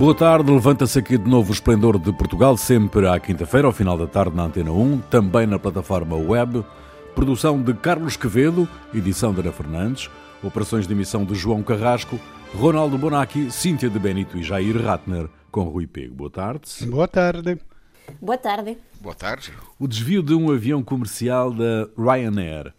Boa tarde, levanta-se aqui de novo o Esplendor de Portugal, sempre à quinta-feira, ao final da tarde na Antena 1, também na plataforma web. Produção de Carlos Quevedo, edição de Ana Fernandes, operações de emissão de João Carrasco, Ronaldo Bonacci, Cíntia de Benito e Jair Ratner, com Rui Pego. Boa tarde. Boa tarde. Boa tarde. Boa tarde. O desvio de um avião comercial da Ryanair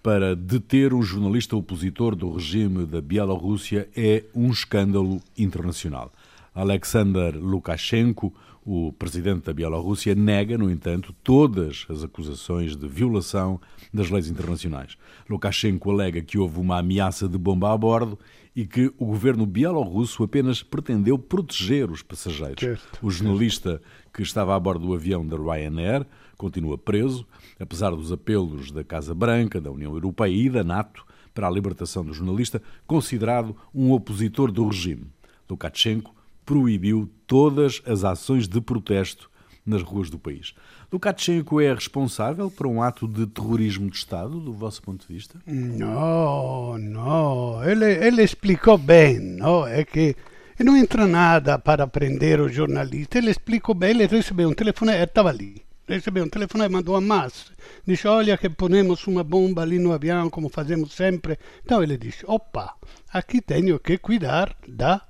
para deter um jornalista opositor do regime da Bielorrússia é um escândalo internacional. Alexander Lukashenko, o presidente da Bielorrússia, nega, no entanto, todas as acusações de violação das leis internacionais. Lukashenko alega que houve uma ameaça de bomba a bordo e que o governo bielorrusso apenas pretendeu proteger os passageiros. Certo, o jornalista que estava a bordo do avião da Ryanair continua preso, apesar dos apelos da Casa Branca, da União Europeia e da NATO para a libertação do jornalista, considerado um opositor do regime. Lukashenko proibiu todas as ações de protesto nas ruas do país. Lukashenko é responsável por um ato de terrorismo de Estado, do vosso ponto de vista? No, no, ele, ele explicou bem, no? é que não entra nada para prender o jornalista, ele explicou bem, ele recebeu um telefone, estava ali, recebeu um telefone e mandou a massa, disse, olha que ponemos uma bomba ali no avião, como fazemos sempre, então ele disse, opa, aqui tenho que cuidar da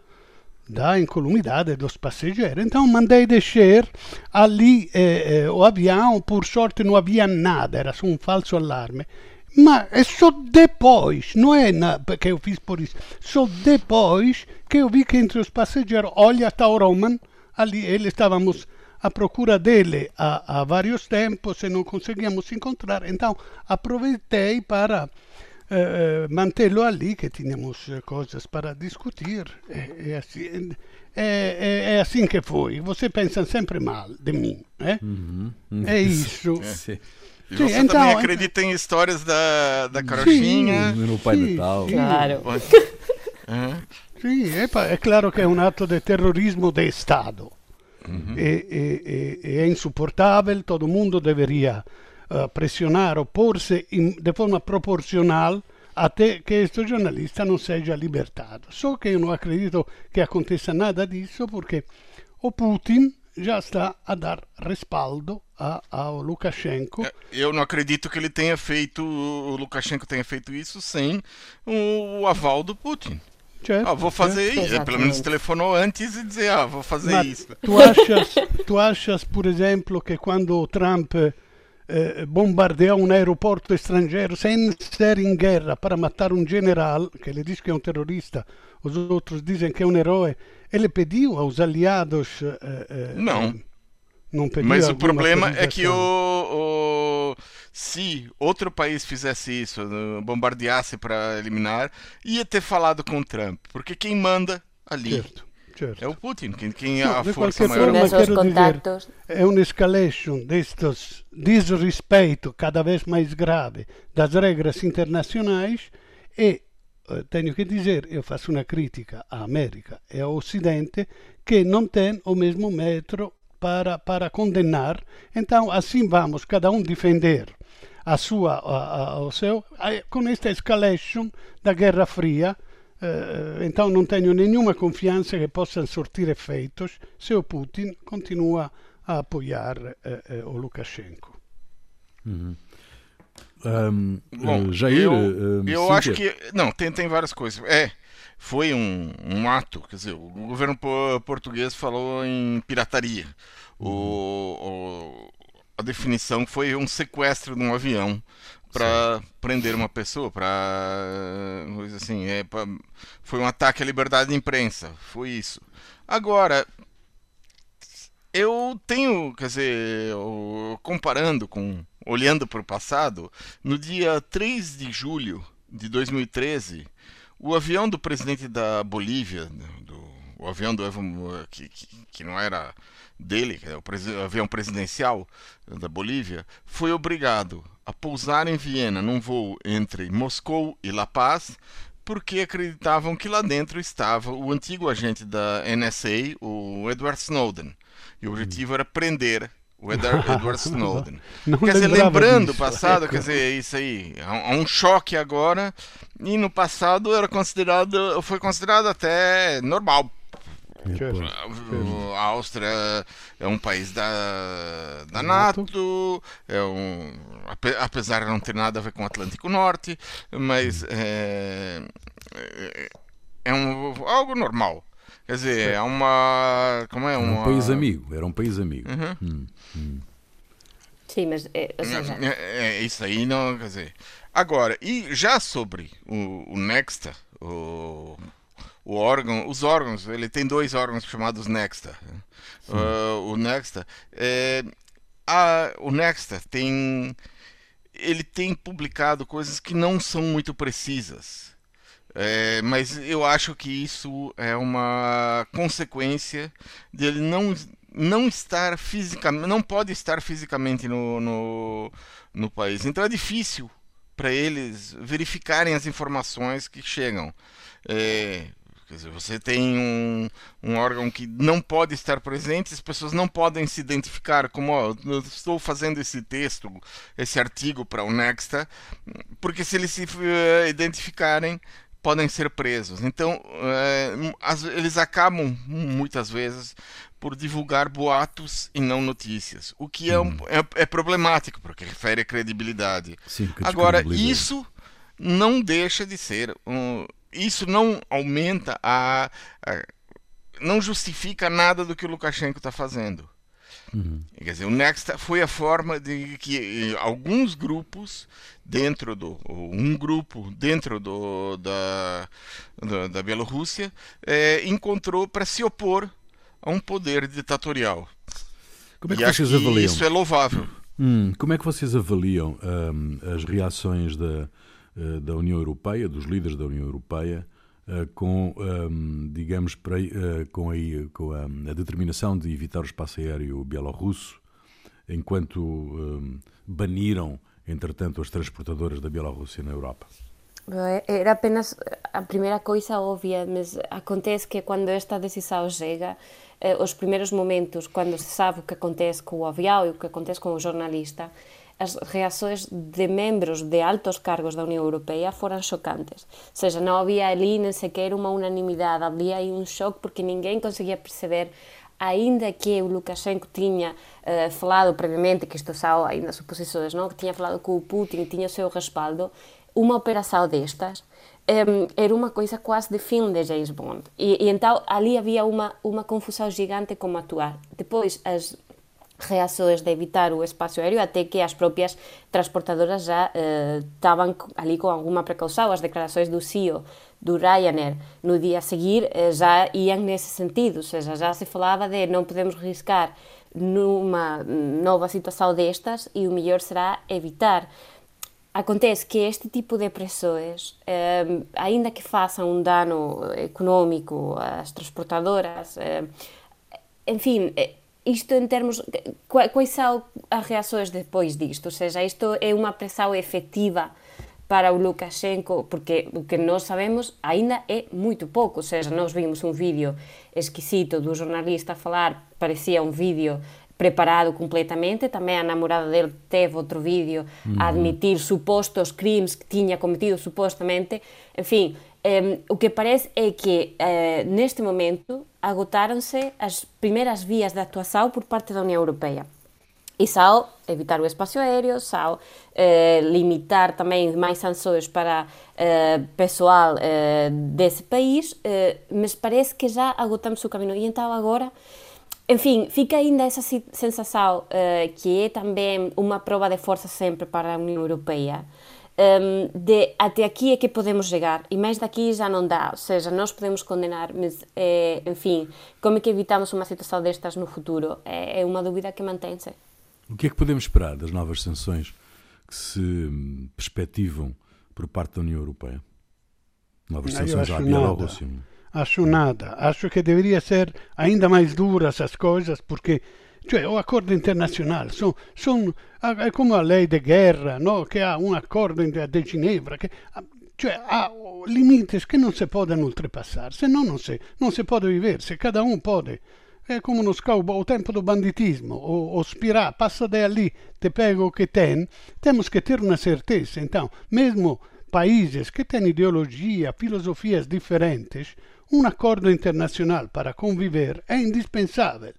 da incolumidade dos passageiros. Então mandei descer ali eh, eh, o avião, por sorte não havia nada, era só um falso alarme. Mas é só depois, não é na, eu fiz por isso, só depois que eu vi que entre os passageiros, olha, está o Roman, ali, ele estávamos à procura dele há, há vários tempos e não conseguíamos encontrar. Então aproveitei para eh, mantê-lo ali, que tínhamos coisas para discutir. É, é, assim, é, é, assim que foi. Você pensa sempre mal de mim, né? Uhum. É isso. Sim. E Sim, você então- também acredita em histórias da, da carochinha? No Pai Sim, Natal. sim. Claro. Sim, é, é claro que é um ato de terrorismo de Estado. E, e- e- é insuportável, todo mundo deveria eh, pressionar, opor-se in- de forma proporcional até que este jornalista não seja libertado. Só que eu não acredito que aconteça nada disso, porque o Putin já está a dar respaldo a, ao Lukashenko. É, Eu não acredito que ele tenha feito, o Lukashenko tenha feito isso sem o, aval do Putin. certo? Ah, vou fazer certo. isso. É, Pelo menos Exatamente. telefonou antes e dizer, ah, vou fazer Mas isso. tu achas, tu achas, por exemplo, que quando o Trump eh, bombardeou um aeroporto estrangeiro sem ser em guerra para matar um general, que ele diz que é um terrorista, os outros dizem que é um herói, ele pediu aos aliados. eh, eh, Não. Não pediu Mas o problema é que o, o- se outro país fizesse isso, eh, bombardeasse para eliminar, ia ter falado com Trump, porque quem manda ali Certo, certo. é o Putin, quem, quem é Não, a força maior. forma, Tivesse os quero dizer- contactos. é uma escalation destes desrespeito cada vez mais grave das regras internacionais e eh, tenho que dizer, eu faço uma crítica à América e ao Ocidente que não tem o mesmo metro para, para condenar. Então, assim vamos, cada um defender a sua, a, a, o seu, eh, com esta escalation da Guerra Fria. Eh, então não tenho nenhuma confiança que possam sortir efeitos se o Putin continua a apoiar eh, eh, o Lukashenko. Ahm, Bom, eh, Jair, eu, ahm, eu acho que. Não, tem, tem várias coisas. É, foi um, um ato, quer dizer, o governo po- português falou em pirataria. O, o- a definição foi um sequestro de um avião para prender uma pessoa, para assim, é, pra- foi um ataque à liberdade de imprensa, foi isso. Agora, eu tenho, quer dizer, o- comparando com, olhando para o passado, no dia 3 de julho de 2013, o avião do presidente da Bolívia, do, o avião do Evo, que, que, que não era dele, que é o, avião presidencial da Bolívia, foi obrigado a pousar em Viena num voo entre Moscou e La Paz, porque acreditavam que lá dentro estava o antigo agente da NSA, o Edward Snowden. E o objetivo era prender o Edward, Edward Snowden. Não quer dizer, lembrando o passado, Ecco. quer dizer, isso aí, há um- há um choque agora, e no passado era considerado, foi considerado até normal. A Áustria é um país da, da NATO, é um, apesar de não ter nada a ver com o Atlântico Norte, mas é, é, é um, algo normal. Quer dizer, é uma. Como é? Era um país amigo, era um país amigo. Uhum. Hum, hum. Sim, mas é, seja... é, é, isso aí não, quer dizer. Agora, e já sobre o, o Nexta, o, o órgão, os órgãos, ele tem dois órgãos chamados Nexta. Uh, o Nexta, é, a, o Nexta tem, ele tem publicado coisas que não são muito precisas. É, mas eu acho que isso é uma consequência dele não não estar fisicamente, não pode estar fisicamente no, no, no país. Então é difícil para eles verificarem as informações que chegam. É, quer dizer, você tem um, um órgão que não pode estar presente, as pessoas não podem se identificar como ó, eu estou fazendo esse texto, esse artigo para o Nexta, porque se eles se uh, identificarem, podem ser presos. Então, é, as, eles acabam muitas vezes por divulgar boatos e não notícias, o que é, um, hum. é, é, problemático, porque refere à credibilidade. Sim, Agora, isso não deixa de ser. Um, isso não aumenta a, a, não justifica nada do que o Lukashenko está fazendo. Uhum. Quer dizer, o Next foi a forma de que alguns grupos dentro do um grupo dentro do, da, da, da Bielorrússia é, encontrou para se opor a um poder ditatorial. Como é que e vocês avaliam? Isso é louvável. Hum, como é que vocês avaliam hum, as reações da, eh, da União Europeia, dos líderes da União Europeia, uh, com, um, digamos, uh, com, a, com a, a, determinação de evitar o espaço aéreo bielorrusso, enquanto um, baniram, entretanto, as transportadoras da Bielorrússia na Europa? Era apenas a primeira coisa óbvia, mas acontece que quando esta decisão chega, eh, os primeiros momentos, quando se sabe o que acontece com o avião e o que acontece com o jornalista, as reações de membros de altos cargos da União Europeia foram chocantes. Ou seja, não havia ali nem sequer uma unanimidade, havia aí um choque porque ninguém conseguia perceber ainda que o Lukashenko tinha uh, falado previamente, que isto são ainda suposições, não? que tinha falado com o Putin, tinha o seu respaldo, uma operação destas era uma coisa quase de filme de James Bond. E, e, então ali havia uma, uma confusão gigante como atuar. Depois, as reações de evitar o espaço aéreo, até que as próprias transportadoras já estavam ali com alguma precaução. As declarações do CEO do Ryanair no dia a seguir uh, já iam nesse sentido, ou seja, já se falava de não podemos riscar numa nova situação destas e o melhor será evitar. Acontece que este tipo de pessoas, eh, ainda que façam um dano econômico às transportadoras, eh, enfim, eh, isto em termos. Quais são as reações depois disto? Ou seja, isto é uma pressão efetiva para o Lukashenko, porque o que nós sabemos ainda é muito pouco. Ou seja, nós vimos um vídeo esquisito do jornalista falar, parecia um vídeo preparado completamente. Também a namorada dele teve outro vídeo uhum. a admitir supostos crimes que tinha cometido supostamente. Enfim, um, o que parece é que uh, neste momento agotaram-se as primeiras vias de atuação por parte da União Europeia. E só evitar o espaço aéreo, só eh, limitar também mais sanções para eh, pessoal eh, desse país, mas parece que já agotamos o caminho. E então agora enfim, fica ainda essa sensação uh, que é também uma prova de força sempre para a União Europeia. Um, de até aqui é que podemos chegar e mais daqui já não dá, ou seja, nós podemos condenar, mas é, enfim, como é que evitamos uma situação destas no futuro? É, é uma dúvida que mantém-se. O que é que podemos esperar das novas sanções que se hum, perspectivam por parte da União Europeia? Novas sanções à Bielorrússia. acho nada, acho che deveria essere ainda mais duras as coisas, porque cioè, o accordo internazionale, sono, son, è come a lei di guerra, no? che ha un accordo di Ginevra, che cioè, ha limiti che non si possono oltrepassare, se no non si, non si può vivere, se cada un può. È come uno scopo, o tempo do banditismo, o, o spirà, passa da lì, te pego che ten, temos que ter uma certeza. Então, mesmo países que têm ideologia, filosofias diferentes, um acordo internacional para conviver é indispensável.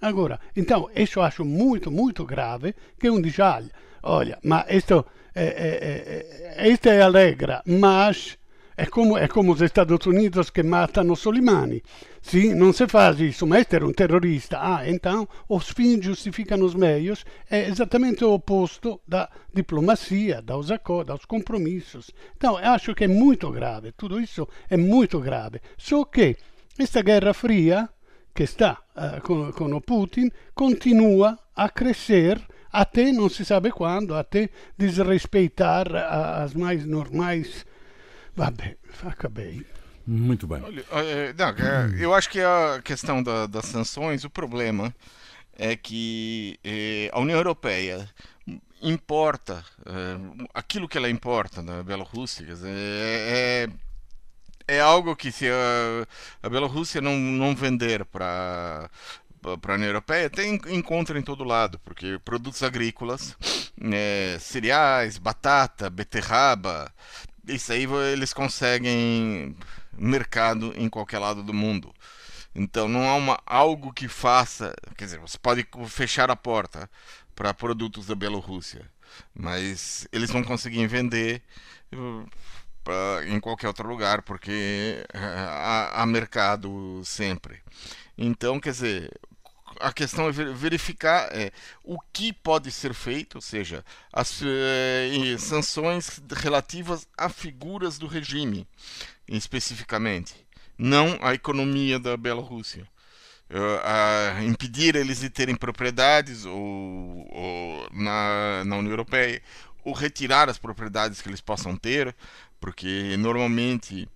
Agora, então, isso acho muito, muito grave que um diz, olha, mas isto, é, é, é, isto é mas é como, é como os Estados Unidos que matam Soleimani. Sim, não se faz isso, mas este era um terrorista. Ah, então os fins justificam os meios. É exatamente o oposto da diplomacia, dos acordos, dos compromissos. Então, eu acho que é muito grave, tudo isso é muito grave. Só que esta guerra fria que está uh, com, com o Putin continua a crescer até não se sabe quando, até desrespeitar as mais normais Vabbè, acabei. Muito bem. Olha, é, não, é, eu acho que a questão da, das sanções, o problema é que é, a União Europeia importa é, aquilo que ela importa na Bielorrússia é, é, é algo que se a, a Bielorrússia não, não vender para para a União Europeia tem encontra em todo lado, porque produtos agrícolas, é, cereais, batata, beterraba, isso aí eles conseguem mercado em qualquer lado do mundo. Então não há uma, algo que faça. Quer dizer, você pode fechar a porta para produtos da Bielorrússia, mas eles vão conseguir vender pra, em qualquer outro lugar, porque uh, há, há mercado sempre. Então, quer dizer, a questão é verificar é, o que pode ser feito, ou seja, as é, sanções relativas a figuras do regime, especificamente, não a economia da Bielorrússia. Uh, impedir eles de terem propriedades ou, ou na, na União Europeia, ou retirar as propriedades que eles possam ter, porque normalmente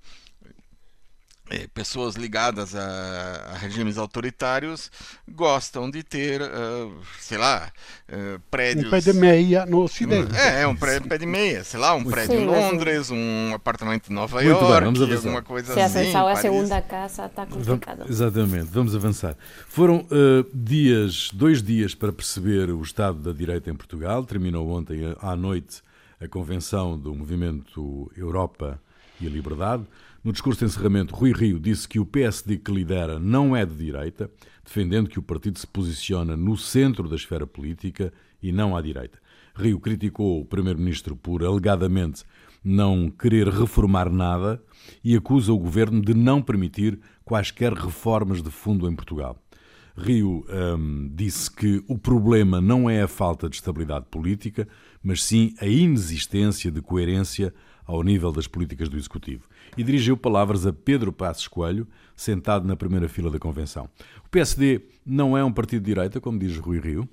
é, pessoas ligadas a, a, regimes autoritários gostam de ter, uh, sei lá, uh, prédios. Um pé de meia no Ocidente. É, é um pé, pé de meia, sei lá, um prédio em Londres, um apartamento em Nova Muito York, bem, vamos alguma coisa Se assim. Se a segunda casa, está complicado. Vamos, exatamente, vamos avançar. Foram uh, dias, dois dias para perceber o estado da direita em Portugal. Terminou ontem à noite a convenção do movimento Europa e a Liberdade. No discurso de encerramento, Rui Rio disse que o PSD que lidera não é de direita, defendendo que o partido se posiciona no centro da esfera política e não à direita. Rio criticou o primeiro-ministro por alegadamente não querer reformar nada e acusa o governo de não permitir quaisquer reformas de fundo em Portugal. Rio hum, disse que o problema não é a falta de estabilidade política, mas sim a inexistência de coerência ao nível das políticas do Executivo e dirigiu palavras a Pedro Passos Coelho, sentado na primeira fila da convenção. O PSD não é um partido de direita, como diz Rui Rio?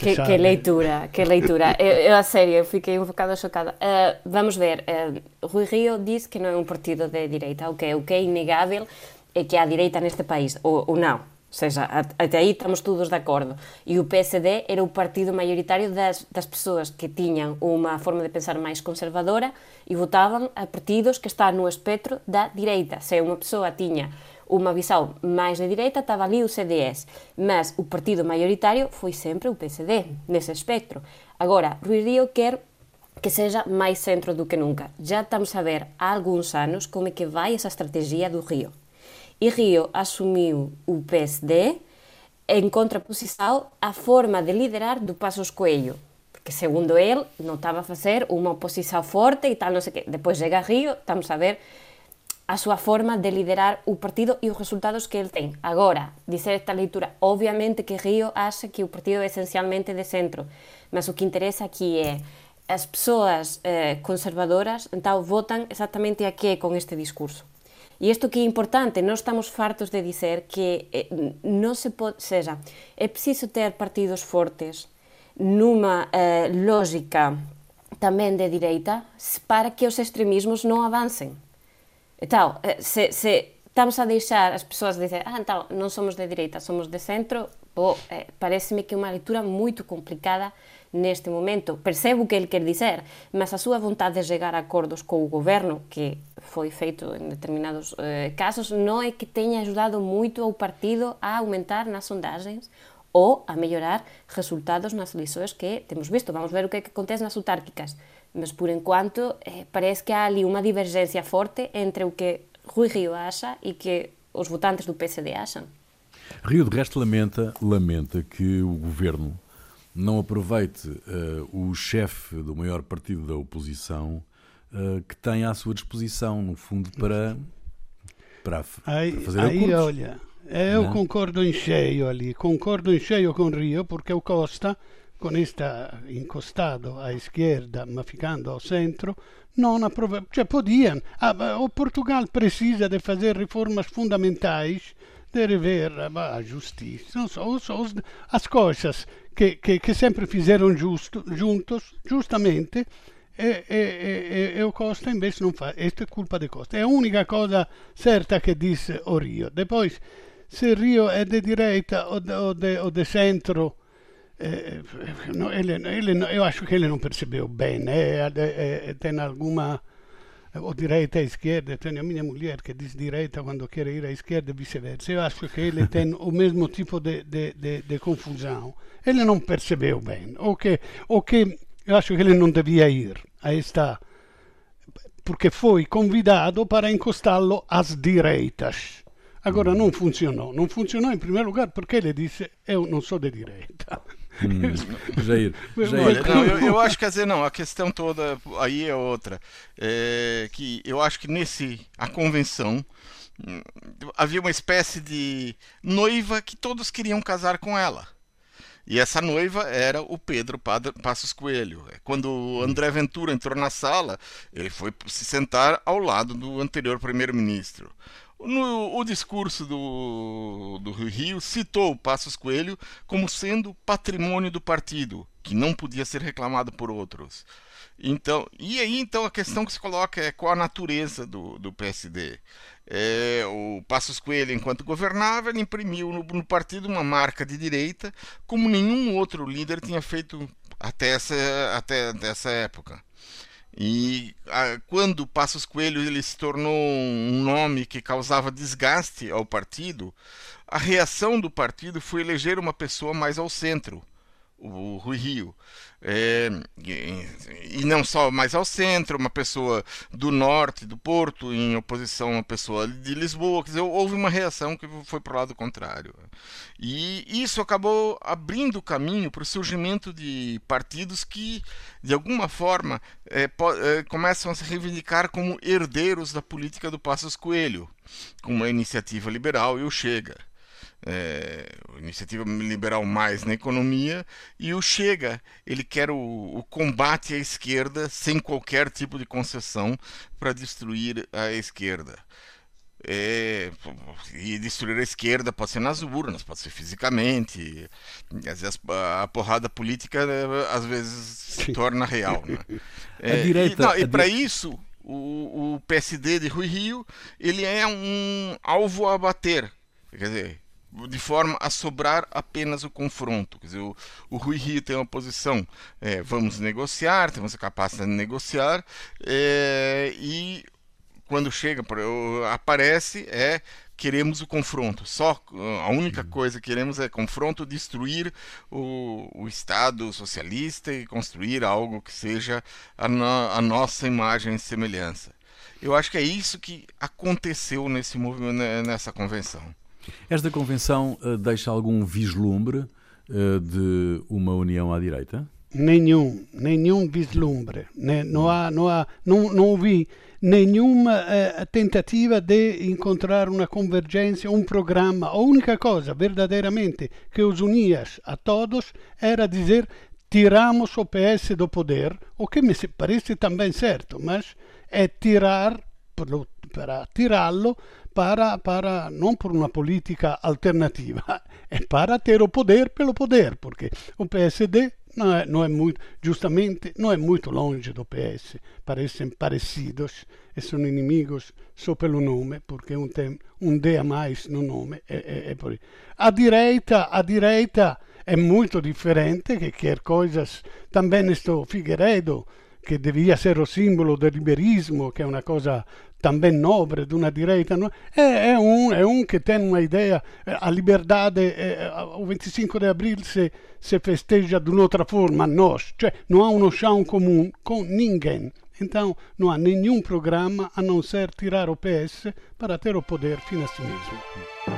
Que, que, leitura, que leitura. Eu, eu, a sério, eu fiquei um bocado chocada. Uh, vamos ver, uh, Rui Rio disse que não é um partido de direita. O que, o que é inegável é que há direita neste país, ou, ou não. Ou seja, até aí estamos todos de acordo. E o PSD era o partido maioritário das, das pessoas que tinham uma forma de pensar mais conservadora e votavam a partidos que estão no espectro da direita. Se uma pessoa tinha uma visão mais de direita, estava ali o CDS. Mas o partido maioritário foi sempre o PSD, nesse espectro. Agora, Rui Rio quer que seja mais centro do que nunca. Já estamos a ver há alguns anos como é que vai essa estratégia do Rio e Rio assumiu o PSD em contraposição à forma de liderar do Passos Coelho, porque segundo ele não estava a fazer uma oposição forte e tal, não sei o quê. Depois chega Rio, estamos a ver a súa forma de liderar o partido e os resultados que ele ten. Agora, dizer esta leitura, obviamente que Río acha que o partido é esencialmente de centro, mas o que interesa aquí é as persoas eh, conservadoras, então votan exactamente a que con este discurso. E isto que é importante, nós estamos fartos de dizer que eh, non se pode, seja, é preciso ter partidos fortes numa eh, lógica tamén de direita para que os extremismos non avancen. E tal, eh, se, se estamos a deixar as persoas dizer ah, então, somos de direita, somos de centro, bo, eh, pareceme que é unha leitura moito complicada neste momento. Percebo o que ele quer dizer, mas a súa vontade de chegar a acordos co goberno, que foi feito en determinados eh, casos, non é que teña ajudado moito ao partido a aumentar nas sondagens ou a mellorar resultados nas eleições que temos visto. Vamos ver o que, é que acontece nas autárquicas. Mas por enquanto eh, parece que há ali uma divergência forte entre o que Rui Rio acha e que os votantes do PSD acham. Rio de resto lamenta, lamenta que o governo não aproveite uh, o chefe do maior partido da oposição uh, que tem à sua disposição, no fundo, para, para, aí, para fazer aí, acordos. olha, eu não? concordo em cheio ali, concordo em cheio com Rio, porque o Costa, com esta encostado à esquerda, ma ficando ao centro, não aprova, cioè podiam, ah, o Portugal precisa de fazer reformas fundamentais de rever a justiça, não so, so, as coisas que, que, que sempre fizeram justo, juntos, justamente, e, e, e, e, o Costa invece non fa, questo è colpa di Costa. È l'unica cosa certa che disse o Rio. Depois, se Rio è di direita o di centro, eh, no, ele, ele, io acho che non percebeu bene, eh, eh, tem alguma o direita e esquerda, tenho a minha mulher que diz direita quando quer ir à esquerda e vice-versa. Eu acho que ele tem o mesmo tipo de, de, de, de confusão. Ele não percebeu bem, o que, o que eu acho que ele não devia ir a esta, porque foi convidado para encostá-lo às direitas. Agora não funcionou. Não funcionou em primeiro lugar porque ele disse eu não sou de direita. Hum, Jair, Jair. Olha, não, eu, eu, acho que quer dizer, não, a questão toda aí é outra. É que eu acho que nesse a convenção hum, havia uma espécie de noiva que todos queriam casar com ela. E essa noiva era o Pedro Passos Coelho. Quando o André Ventura entrou na sala, ele foi se sentar ao lado do anterior primeiro-ministro. No o discurso do, do Rio citou Passos Coelho como sendo patrimônio do partido, que não podia ser reclamado por outros. Então, e aí então a questão que se coloca é qual a natureza do, do PSD. É, o Passos Coelho, enquanto governava, ele imprimiu no, no, partido uma marca de direita, como nenhum outro líder tinha feito até essa, até essa época. E a, quando Passos Coelho ele se tornou um nome que causava desgaste ao partido, a reação do partido foi eleger uma pessoa mais ao centro, o Rui Rio. É, e, não só mais ao centro, uma pessoa do norte, do Porto, em oposição a uma pessoa de Lisboa. Quer dizer, houve uma reação que foi para o lado contrário. E isso acabou abrindo caminho para o surgimento de partidos que, de alguma forma, é, é, começam a se reivindicar como herdeiros da política do Passos Coelho, como a Iniciativa Liberal e o Chega é, Iniciativa Liberal Mais na economia, e o Chega, ele quer o, o combate à esquerda sem qualquer tipo de concessão para destruir a esquerda. É, e destruir a esquerda pode ser nas urnas, pode ser fisicamente. Às vezes a porrada política às vezes se torna real. Né? É, direita, e, e para isso o, o PSD de Rui Rio ele é um alvo a bater. Quer dizer, de forma a sobrar apenas o confronto. Quer dizer, o, o Rui Rio tem uma posição, é, vamos negociar, temos a capacidade de negociar, é, e quando chega, aparece, é queremos o confronto. Só a única coisa que queremos é confronto, destruir o, o Estado socialista e construir algo que seja a, no, a nossa imagem e semelhança. Eu acho que é isso que aconteceu nesse movimento, nessa convenção. Esta convenção uh, deixa algum vislumbre uh, de uma união à direita? Nenhum, nenhum vislumbre. Ne, não, há, não, há, não, não vi nenhuma uh, tentativa de encontrar uma convergência, um programa. A única coisa verdadeiramente que os unia a todos era dizer tiramos o PS do poder, o que me parece também certo, mas é tirar, para tirá-lo para, para, não por uma política alternativa, é para ter o poder pelo poder, porque o PSD não é, não é muito, justamente, não é muito longe do PS, parecem parecidos e são inimigos só pelo nome, porque um tem um D a mais no nome, é, é, é. A direita, a direita é muito diferente, que quer coisas, também estou Figueiredo, che devia essere il simbolo del liberismo, che è una cosa também nobre, de uma direita, no? é, é, um, é um que tem uma ideia, a liberdade, é, o 25 de abril se, se festeja de outra forma, nós, cioè não há um chão comum com ninguém. Então, não há nenhum programa a não ser tirar o PS para ter o poder fim a si mesmo.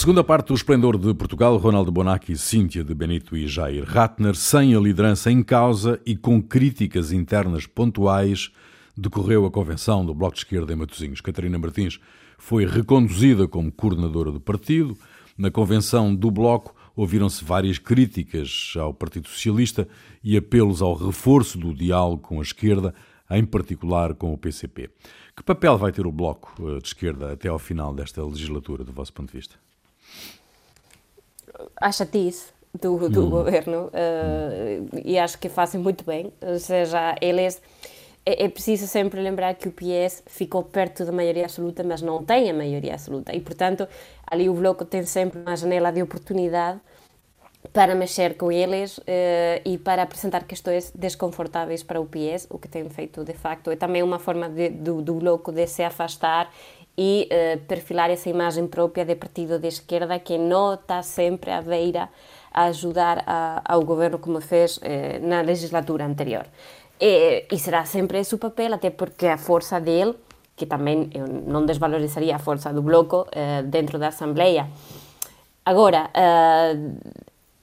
Segunda parte do Esplendor de Portugal, Ronaldo Bonacci, Cíntia de Benito e Jair Ratner, sem a liderança em causa e com críticas internas pontuais, decorreu a convenção do Bloco de Esquerda em Matosinhos. Catarina Martins foi reconduzida como coordenadora do partido. Na convenção do Bloco ouviram-se várias críticas ao Partido Socialista e apelos ao reforço do diálogo com a esquerda, em particular com o PCP. Que papel vai ter o Bloco eh, de Esquerda até ao final desta legislatura, do vosso ponto de vista? A chatice do, do hum. governo uh, e acho que fazem muito bem. Ou seja, eles. É, é, preciso sempre lembrar que o PS ficou perto da maioria absoluta, mas não tem a maioria absoluta. E, portanto, ali o Bloco tem sempre uma janela de oportunidade para mexer com eles uh, e para apresentar questões desconfortáveis para o PS, o que tem feito de facto. É também uma forma de, do, do Bloco de se afastar e uh, perfilar essa imagem própria de partido de esquerda que não está sempre à beira a ajudar a, ao governo como fez eh, na legislatura anterior. E, e, será sempre esse o papel, até porque a força dele, que também eu não desvalorizaria a força do Bloco eh, dentro da Assembleia. Agora,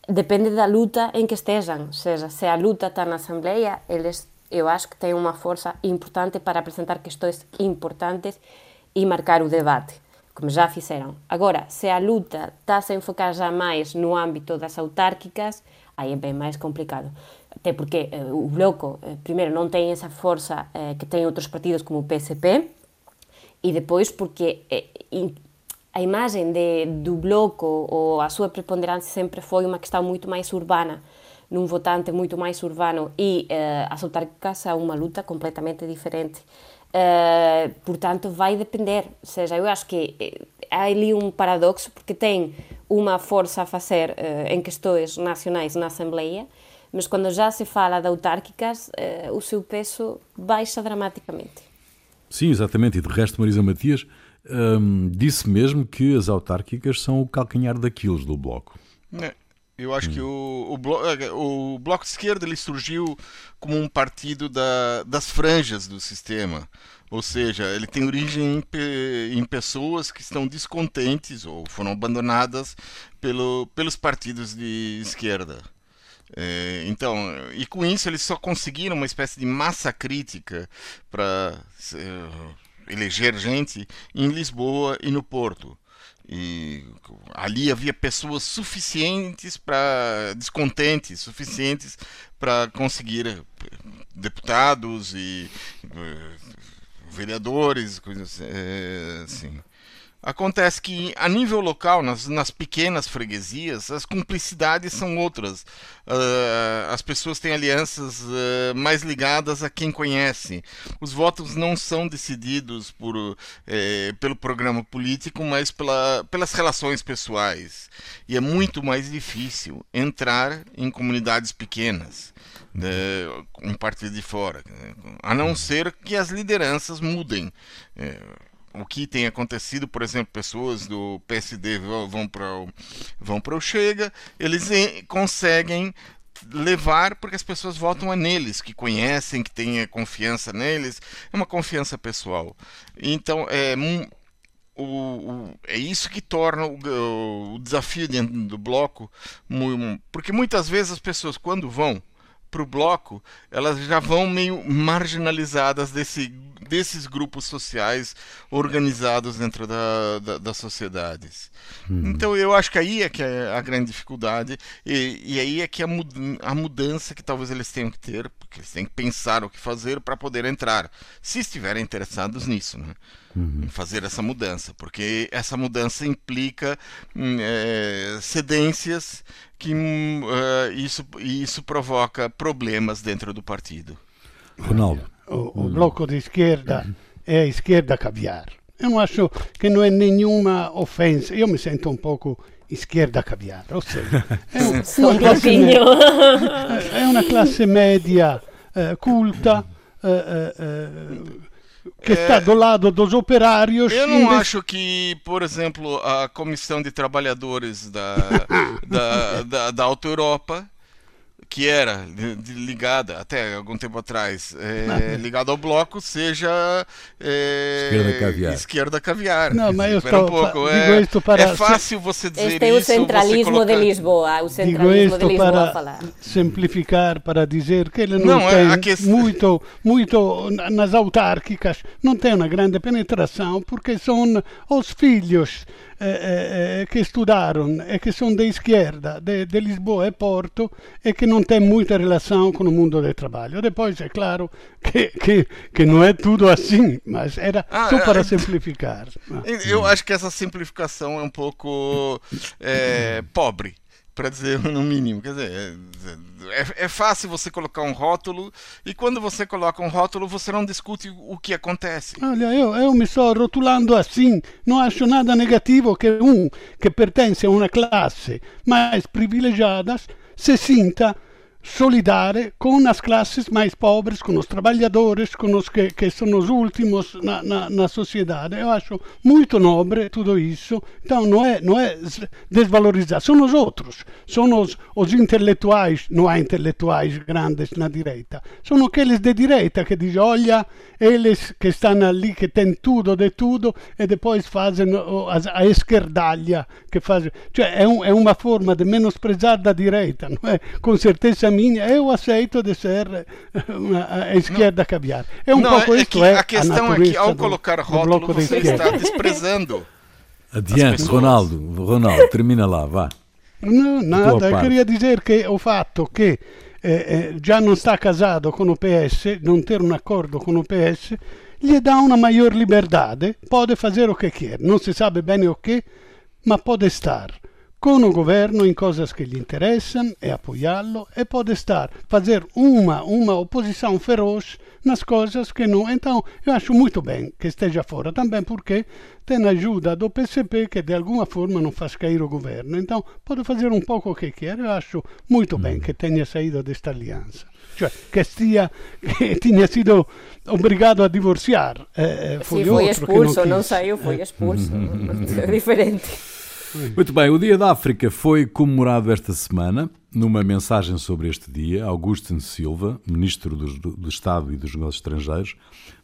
depende da luta em que estejam, ou seja, se a luta está na Assembleia, eles, eu acho que têm uma força importante para apresentar questões importantes e marcar o debate, como já fizeram. Agora, se a luta está a se enfocar já mais no âmbito das autárquicas, aí é bem mais complicado. Até porque eh, o Bloco, eh, primeiro, não tem essa força eh, que tem outros partidos como o PSP, e depois porque eh, a imagem de, do Bloco ou a sua preponderância sempre foi uma questão muito mais urbana, num votante muito mais urbano, e eh, as autárquicas são uma luta completamente diferente. Uh, portanto, vai depender. Ou seja, eu acho que eh, há ali um paradoxo, porque tem uma força a fazer uh, em questões nacionais na Assembleia, mas quando já se fala de autárquicas, uh, o seu peso baixa dramaticamente. Sim, exatamente. E de resto, Marisa Matias um, disse mesmo que as autárquicas são o calcanhar daquilo do Bloco. É. Eu acho hum. que o, o, blo o, Bloco de Esquerda ele surgiu como um partido da, das franjas do sistema. Ou seja, ele tem origem em, em pessoas que estão descontentes ou foram abandonadas pelo, pelos partidos de esquerda. É, então, e com isso eles só conseguiram uma espécie de massa crítica para eleger gente em Lisboa e no Porto. E ali havia pessoas suficientes para descontentes, suficientes para conseguir eh, deputados e eh, vereadores, coisas eh, assim. Acontece que, a nível local, nas, nas pequenas freguesias, as cumplicidades são outras. Uh, as pessoas têm alianças uh, mais ligadas a quem conhece. Os votos não são decididos por, uh, pelo programa político, mas pela, pelas relações pessoais. E é muito mais difícil entrar em comunidades pequenas. Né, um partido de fora, a não ser que as lideranças mudem. O que tem acontecido, por exemplo, pessoas do PSD vão para o, vão para o Chega, eles conseguem levar porque as pessoas votam a neles, que conhecem, que têm confiança neles, é uma confiança pessoal. Então, é, o, o, é isso que torna o, o desafio dentro do bloco, porque muitas vezes as pessoas, quando vão para o bloco, elas já vão meio marginalizadas desse, desses grupos sociais organizados dentro da, da, das sociedades. Uhum. Então eu acho que aí é que é a grande dificuldade e, e aí é que a, a mudança que talvez eles tenham que ter, porque eles têm que pensar o que fazer para poder entrar, se estiverem interessados nisso, né? Uhum. Em fazer essa mudança, porque essa mudança implica é, cedências que uh, isso, isso provoca problemas dentro do partido. Ronaldo. O, o bloco de esquerda é a esquerda caviar. Eu não acho que não é nenhuma ofensa. Eu me sinto um pouco esquerda caviar. Ou seja, é, um, uma, classe média, é uma classe média uh, culta, que é, está do lado dos operários. Eu não acho que, por exemplo, a Comissão de Trabalhadores da, da, da, da Alta Europa que era ligada até algum tempo atrás é, ligada ao bloco seja é, esquerda caviar esquerda caviar não mas eu estou um pouco, é, é fácil você dizer este é o centralismo colocar... de Lisboa o centralismo de Lisboa para falar. simplificar para dizer que ele não, não é tem muito muito nas autárquicas não tem uma grande penetração porque são os filhos eh, eh, che studarono e che sono di schierda, di Lisboa e Porto e che non têm muita relação com o mundo do trabalho. Depois, é claro que, que, que não é tudo assim, mas era ah, só para é, simplificar. Eu acho que essa simplificação é um pouco é, pobre para dizer no mínimo. Quer dizer, é, é, fácil você colocar um rótulo e quando você coloca um rótulo você não discute o que acontece. Olha, eu, eu me estou rotulando assim, não acho nada negativo que um que pertence a uma classe mais privilegiada se sinta solidare com as classes mais pobres, com os trabalhadores, com os que, que são os últimos na, na, na sociedade. Eu acho muito nobre tudo isso. Então não é, não é desvalorizar, são os outros, são os, os intelectuais, não há intelectuais grandes na direita, são aqueles de direita que dizem, olha, eles que estão ali, que têm tudo de tudo, e depois fazem a, a esquerdalha, que faz, cioè è, un, è uma forma de menosprezar da direita, não é? Com certeza minha, eu aceito de ser uma esquerda não, caviar. É um não, pouco é isto, é a questão a é que ao do, colocar rótulo você está desprezando. Adiante, Ronaldo, Ronaldo, termina lá, vá. Não, nada, eu queria dizer que o fato que eh, eh, già non sta casato con OPS, non ter un accordo con OPS, gli dà una maggior liberdade, pode fazer o que quer, non si sabe bene o che, ma pode star con o governo in coisas que lhe interessam e apoiá-lo e pode estar fazer uma uma oposição feroz nas coisas que não então eu acho muito bem que esteja fora também porque tem a ajuda do PCP que de alguma forma não faz cair o governo então pode fazer um pouco o que quer eu acho muito bem que tenha saído desta aliança cioè che stia che tinha sido obrigado a divorciar eh, foi, Sim, foi expulso, não, não saiu, foi expulso é diferente muito bem, o Dia da África foi comemorado esta semana. Numa mensagem sobre este dia, Augusto Silva, ministro do, do, Estado e dos Negócios Estrangeiros,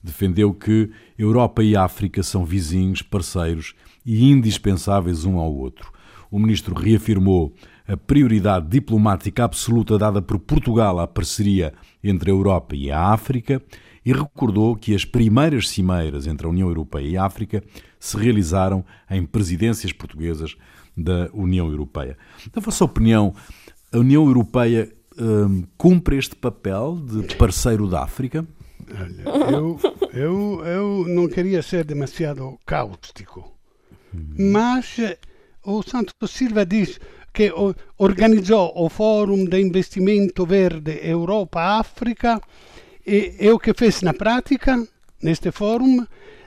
defendeu que Europa e África são vizinhos, parceiros e indispensáveis um ao outro. O ministro reafirmou a prioridade diplomática absoluta dada por Portugal à parceria entre a Europa e a África e recordou que as primeiras cimeiras entre a União Europeia e a África se realizaram em presidências portuguesas da União Europeia. Na vossa opinião, a União Europeia hum, cumpre este papel de parceiro da África? Olha, eu, eu, eu não queria ser demasiado cáustico, mas eh, o Santo Silva diz que organizzò o Forum de Investimento Verde Europa-África e, e o que fez na prática, neste fórum,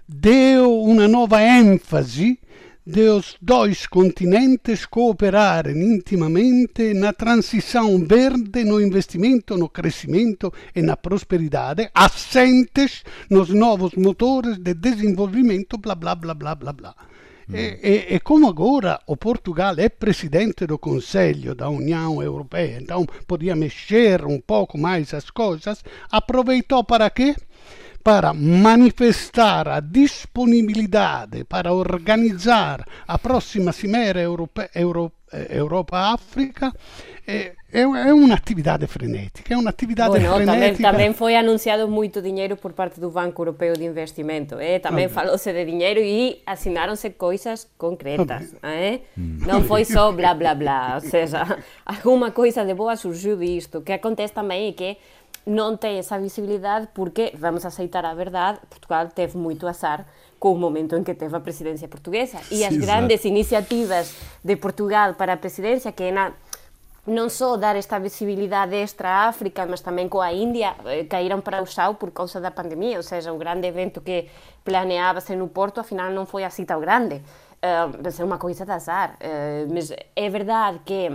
deu uma nova ênfase de os dois continentes cooperarem intimamente na transição verde, no investimento, no crescimento e na prosperidade, assentes nos novos motores de desenvolvimento, blá blá blá blá blá blá. E, e, e, como agora o Portugal é presidente do Conselho da União Europeia, então podia mexer um pouco mais as coisas, aproveitou para quê? Para manifestar a disponibilidade para organizar a próxima Cimeira Europe, Euro, eh, Europa-África é, é, é uma atividade frenética, é uma atividade bueno, frenética. Também, também foi anunciado muito dinheiro por parte do Banco Europeu de Investimento, eh? também falou-se de dinheiro e assinaram-se coisas concretas, eh? não foi só blá blá blá, ou seja, alguma coisa de boa surgiu disto, que acontece também é que não tem essa visibilidade porque, vamos aceitar a verdade, Portugal teve muito azar com o momento em que teve a presidência portuguesa e as grandes iniciativas de Portugal para a presidência, que é na non só dar esta visibilidade extra a África, mas tamén coa India, eh, caíram para o xau por causa da pandemia, ou seja, o grande evento que planeábase no Porto, afinal non foi así tão grande. Uh, é unha coisa de azar. Uh, mas é verdade que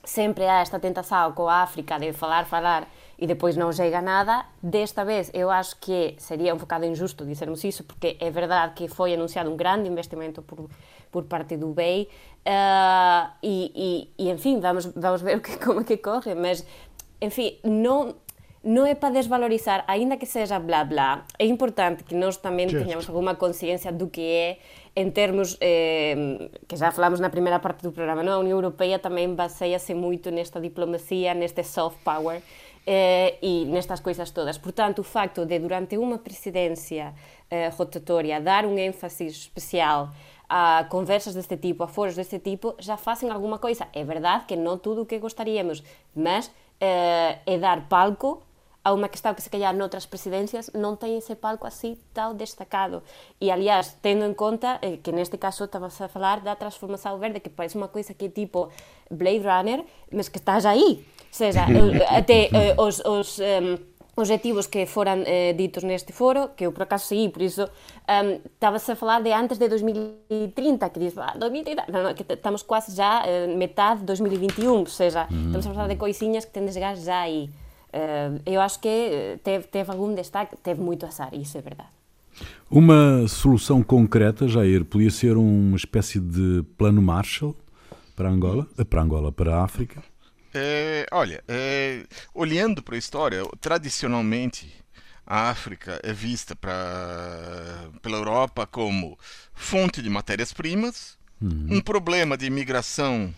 sempre há esta tentação coa África de falar, falar e depois não chega nada. Desta vez, eu acho que seria um bocado injusto dizermos isso, porque é verdade que foi anunciado um grande investimento por, por parte do BEI, uh, e, e, e, enfim, vamos, vamos ver que, como é que corre, mas, enfim, não não é para desvalorizar, ainda que seja blá blá, é importante que nós também tenhamos alguma consciência do que é em termos, eh, que já falamos na primeira parte do programa, não? a União Europeia também baseia-se muito nesta diplomacia, neste soft power e nestas coisas todas. Portanto, o facto de, durante uma presidência eh, rotatória, dar um ênfase especial a conversas deste tipo, a foros deste tipo, já fazem alguma coisa. É verdade que não tudo o que gostaríamos, mas eh, é dar palco a uma questão que se calhar noutras presidencias non ten ese palco así tal destacado. E, aliás, tendo en conta eh, que neste caso estamos a falar da transformación verde, que parece unha coisa que é tipo Blade Runner, mas que estás aí. O sea, até eh, os, os eh, objetivos que foran eh, ditos neste foro, que eu por acaso segui, por iso um, estaba-se a falar de antes de 2030, que diz, ah, 2030, non, non, que estamos quase já eh, metade de 2021, ou seja, estamos a falar de coisinhas que tenden a chegar já aí. Uh, eu acho que teve, teve algum destaque, teve muito azar, isso é verdade. Uma solução concreta, Jair, podia ser uma espécie de plano Marshall para Angola, para Angola, para a África? É, olha, é, olhando para a história, tradicionalmente a África é vista pra, pela Europa como fonte de matérias-primas, uhum. um problema de imigração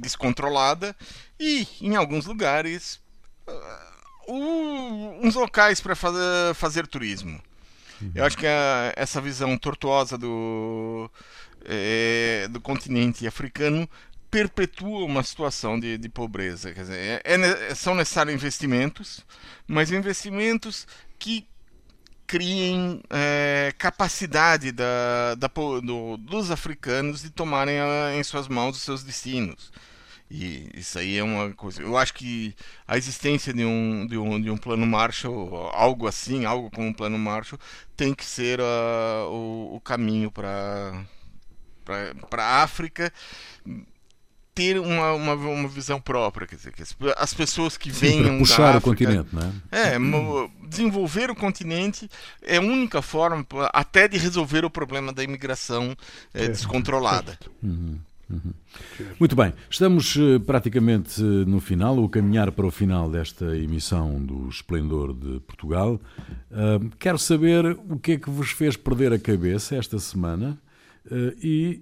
descontrolada e, em alguns lugares, uns locais para fazer, fazer turismo. Uhum. Eu acho que a, essa visão tortuosa do, é, do continente africano perpetua uma situação de, de pobreza. Quer dizer, é, é, são necessários investimentos, mas investimentos que criem é, capacidade da, da, do, dos africanos de tomarem a, em suas mãos os seus destinos. E isso aí é uma coisa. Eu acho que a existência de um, de um, de um plano Marshall, algo assim, algo como um plano Marshall, tem que ser uh, o, o caminho para a África ter uma, uma, uma, visão própria, quer dizer, que as, as pessoas que Sim, venham puxar da África, o continente, né? É, desenvolver o continente é a única forma até de resolver o problema da imigração é, descontrolada. Uhum. Uhum. Muito bem, estamos uh, praticamente uh, no final, o caminhar para o final desta emissão do Esplendor de Portugal. Uh, quero saber o que é que vos fez perder a cabeça esta semana e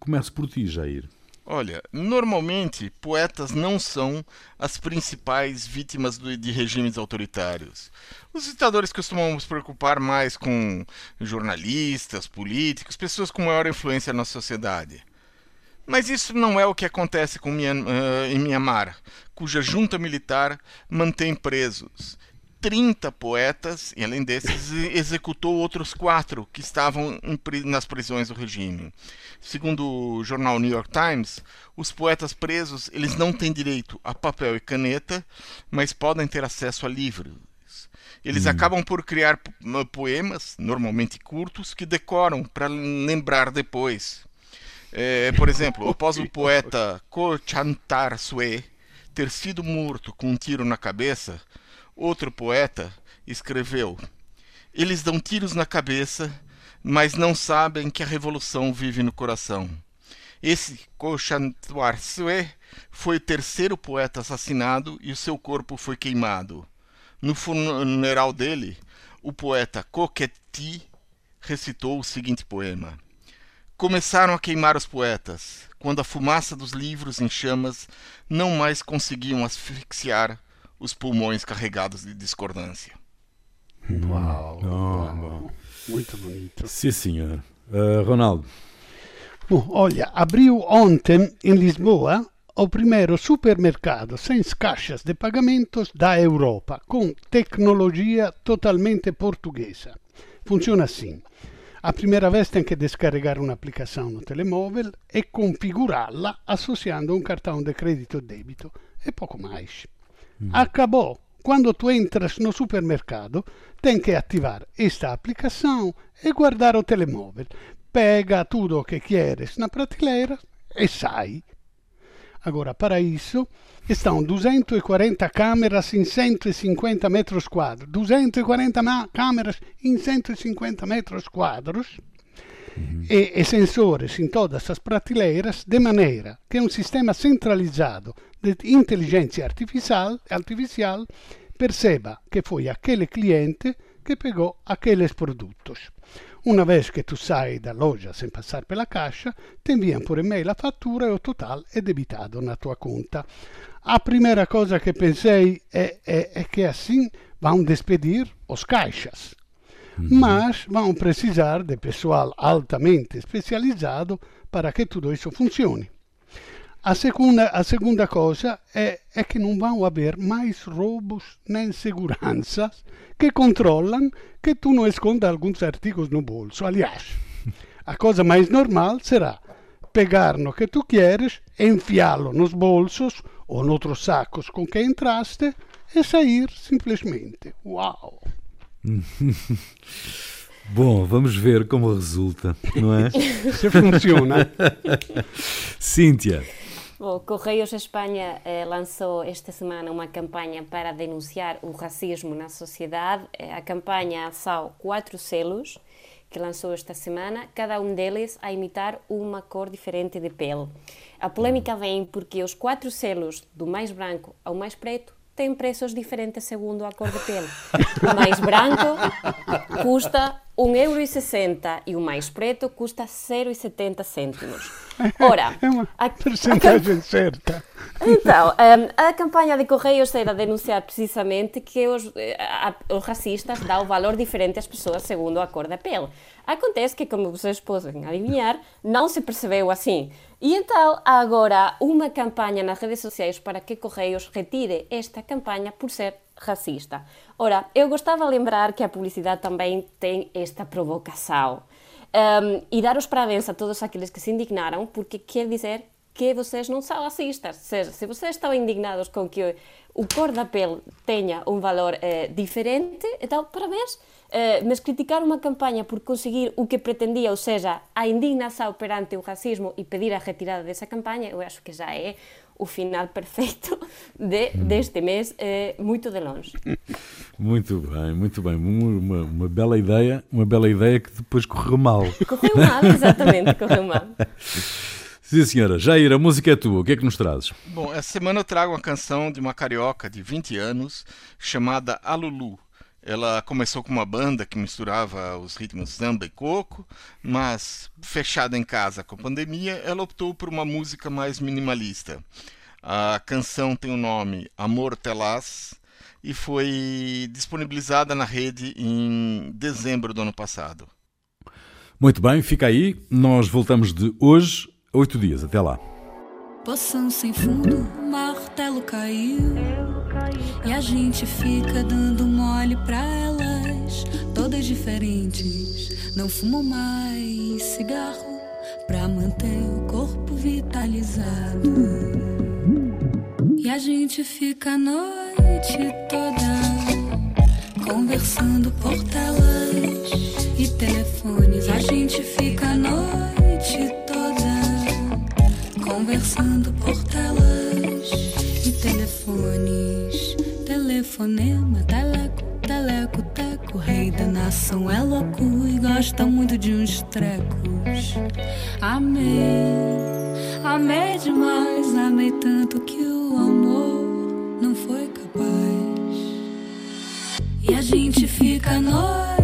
começo por ti, Jair. Olha, normalmente poetas não são as principais vítimas de regimes autoritários. Os ditadores costumam se preocupar mais com jornalistas, políticos, pessoas com maior influência na sociedade. Mas isso não é o que acontece com uh, em Myanmar, cuja junta militar mantém presos 30 poetas e, além desses, executou outros quatro que estavam nas prisões do regime. Segundo o jornal New York Times, os poetas presos eles não têm direito a papel e caneta, mas podem ter acesso a livros. Eles hum. acabam por criar poemas, normalmente curtos, que decoram para lembrar depois. É, por exemplo, após o poeta Ko Chantar Sue ter sido morto com um tiro na cabeça, outro poeta escreveu: Eles dão tiros na cabeça, mas não sabem que a revolução vive no coração. Esse Ko Chantar Sue foi o terceiro poeta assassinado e o seu corpo foi queimado. No funeral dele, o poeta Koketi recitou o seguinte poema: Começaram a queimar os poetas, quando a fumaça dos livros em chamas não mais conseguiam asfixiar os pulmões carregados de discordância. Uau! Oh, Muito bonito. Sim, senhor. Uh, Ronaldo. Bom, olha, abriu ontem em Lisboa o primeiro supermercado sem caixas de pagamentos da Europa, com tecnologia totalmente portuguesa. Funciona assim. A primeira vez tem que descarregar uma aplicação no telemóvel e configurá-la associando um cartão de crédito ou débito e pouco mais. Acabou. Quando tu entras no supermercado, tem que ativar esta aplicação e guardar o telemóvel. Pega tudo o que queres na prateleira e sai. Agora, para isso, estão 240 câmeras em 150 metros quadrados. 240 câmeras em 150 metros quadrados. E, e sensores em todas as prateleiras, de maneira que um sistema centralizado de inteligência artificial, artificial perceba que foi aquele cliente que pegou aqueles produtos. Uma vez que tu sai da loja sem passar pela caixa, te enviam por e-mail a fatura e o total é debitado na tua conta. A primeira coisa que pensei é, é, é que assim vão despedir os caixas. Uhum. Mas vão precisar de pessoal altamente especializado para que tudo isso funcione. A segunda, a segunda cosa è, è, che non vão haver mais roubos nem seguranças que controlam que tu não esconda alguns artigos no bolso. Aliás, a coisa mais normal será pegar no que tu queres, enfiá-lo nos bolsos ou noutros sacos com que entraste e sair simplesmente. Uau! Bom, vamos ver como resulta, não é? Se funciona. Cíntia. O Correios Espanha eh, lançou esta semana uma campanha para denunciar o racismo na sociedade. Eh, a campanha são quatro selos que lançou esta semana, cada um deles a imitar uma cor diferente de pele. A polêmica vem porque os quatro selos, do mais branco ao mais preto, têm preços diferentes segundo a cor de pele. O mais branco custa 1,60€ e o mais preto custa 0,70 cêntimos. Ora, é uma a, percentagem a, certa. Então, um, a campanha de Correios era denunciar precisamente que os, eh, a, os racistas dão valor diferente às pessoas segundo a cor da pele. Acontece que, como vocês podem adivinhar, não se percebeu assim. E então há agora uma campanha nas redes sociais para que Correios retire esta campanha por ser racista. Ora, eu gostava de lembrar que a publicidade também tem esta provocação. Um, e dar os parabéns a todos aqueles que se indignaram, porque quer dizer que vocês não são racistas. Ou seja, se vocês estão indignados com que o cor da pele tenha um valor eh, diferente, então, parabéns. Eh, mas criticar uma campanha por conseguir o que pretendia, ou seja, a indignação perante o racismo e pedir a retirada dessa campanha, eu acho que já é o final perfeito de, deste mês, eh, muito de longe. Muito bem, muito bem. Uma, uma, bela ideia, uma bela ideia que depois correu mal. Correu mal, exatamente, correu mal. Sim, senhora. Jair, a música é tua. O que é que nos trazes? Bom, essa semana eu trago uma canção de uma carioca de 20 anos chamada Alulu. Ela começou com uma banda que misturava os ritmos samba e coco, mas fechada em casa com a pandemia, ela optou por uma música mais minimalista. A canção tem o nome Amor Telás e foi disponibilizada na rede em dezembro do ano passado. Muito bem, fica aí. Nós voltamos de hoje oito dias. Até lá. Poção sem fundo, martelo caiu. E a gente fica dando mole pra elas, todas diferentes. Não fumo mais cigarro pra manter o corpo vitalizado. E a gente fica a noite toda conversando por telas e telefones. A gente fica a noite conversando por telas e telefones telefonema, teleco, teleco, teco. Rei da nação é louco e gosta muito de uns trecos. Amei, amei demais, amei tanto que o amor não foi capaz. E a gente fica noite